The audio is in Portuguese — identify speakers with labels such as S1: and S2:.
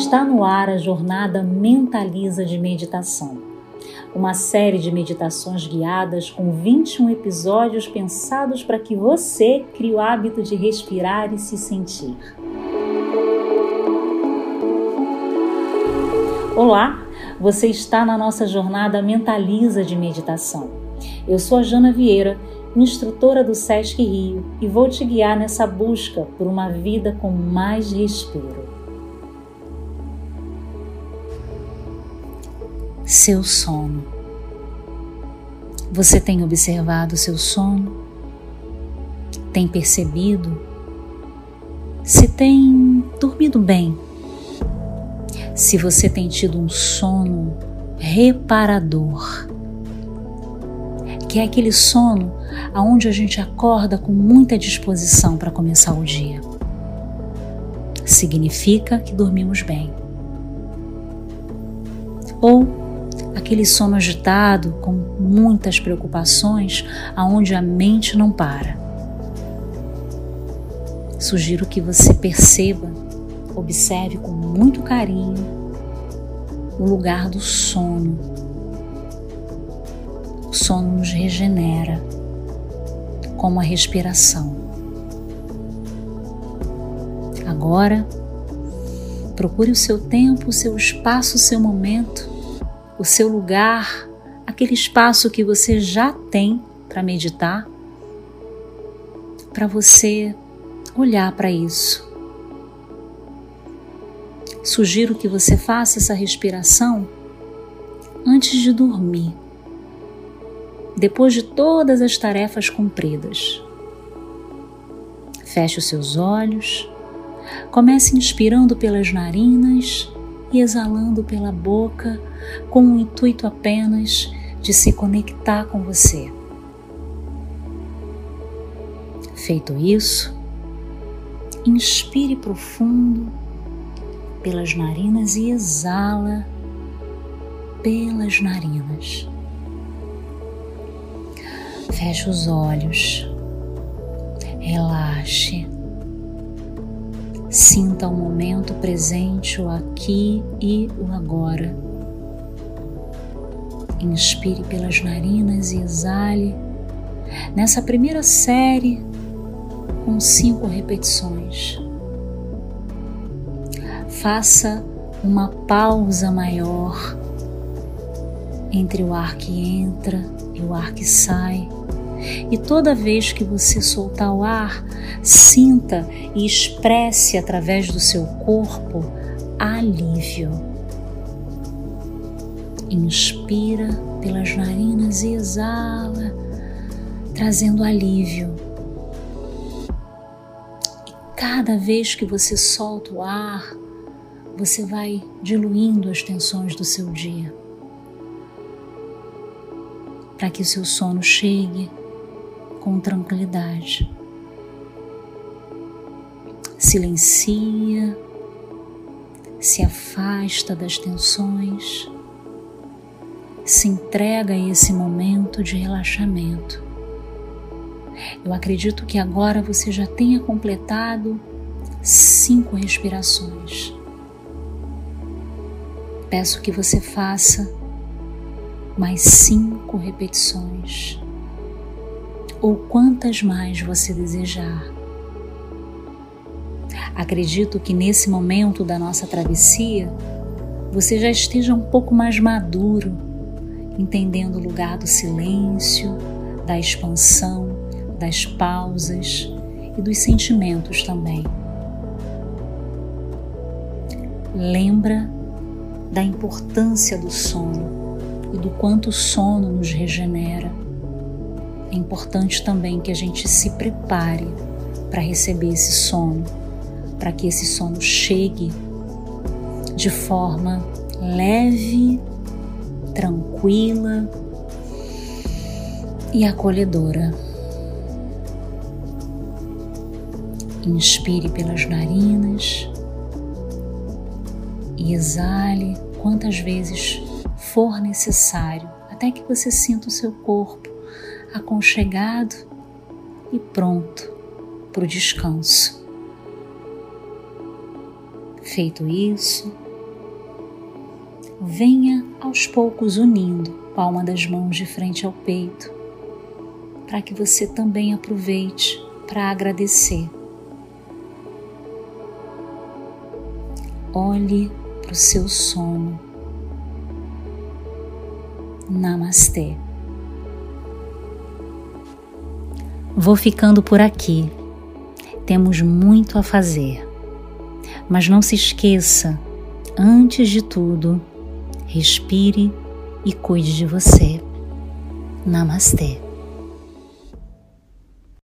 S1: Está no ar a jornada Mentaliza de Meditação, uma série de meditações guiadas com 21 episódios pensados para que você crie o hábito de respirar e se sentir. Olá, você está na nossa jornada Mentaliza de Meditação. Eu sou a Jana Vieira, instrutora do SESC Rio, e vou te guiar nessa busca por uma vida com mais respiro. Seu sono. Você tem observado seu sono? Tem percebido? Se tem dormido bem? Se você tem tido um sono reparador? Que é aquele sono aonde a gente acorda com muita disposição para começar o dia. Significa que dormimos bem. Ou aquele sono agitado com muitas preocupações, aonde a mente não para. Sugiro que você perceba, observe com muito carinho o lugar do sono. O sono nos regenera, como a respiração. Agora, procure o seu tempo, o seu espaço, o seu momento o seu lugar, aquele espaço que você já tem para meditar, para você olhar para isso. Sugiro que você faça essa respiração antes de dormir, depois de todas as tarefas cumpridas. Feche os seus olhos, comece inspirando pelas narinas e exalando pela boca com o intuito apenas de se conectar com você. Feito isso, inspire profundo pelas narinas e exala pelas narinas. Feche os olhos, relaxe. Sinta o momento presente, o aqui e o agora. Inspire pelas narinas e exale. Nessa primeira série, com cinco repetições. Faça uma pausa maior entre o ar que entra e o ar que sai e toda vez que você soltar o ar, sinta e expresse através do seu corpo alívio. Inspira pelas narinas e exala, trazendo alívio. E cada vez que você solta o ar, você vai diluindo as tensões do seu dia. Para que o seu sono chegue com tranquilidade. Silencia, se afasta das tensões, se entrega a esse momento de relaxamento. Eu acredito que agora você já tenha completado cinco respirações. Peço que você faça mais cinco repetições ou quantas mais você desejar. Acredito que nesse momento da nossa travessia você já esteja um pouco mais maduro, entendendo o lugar do silêncio, da expansão, das pausas e dos sentimentos também. Lembra da importância do sono e do quanto o sono nos regenera é importante também que a gente se prepare para receber esse sono, para que esse sono chegue de forma leve, tranquila e acolhedora. Inspire pelas narinas e exale quantas vezes for necessário, até que você sinta o seu corpo aconchegado e pronto para o descanso. Feito isso, venha aos poucos unindo palma das mãos de frente ao peito, para que você também aproveite para agradecer. Olhe para o seu sono. Namastê. Vou ficando por aqui. Temos muito a fazer. Mas não se esqueça, antes de tudo, respire e cuide de você. Namastê.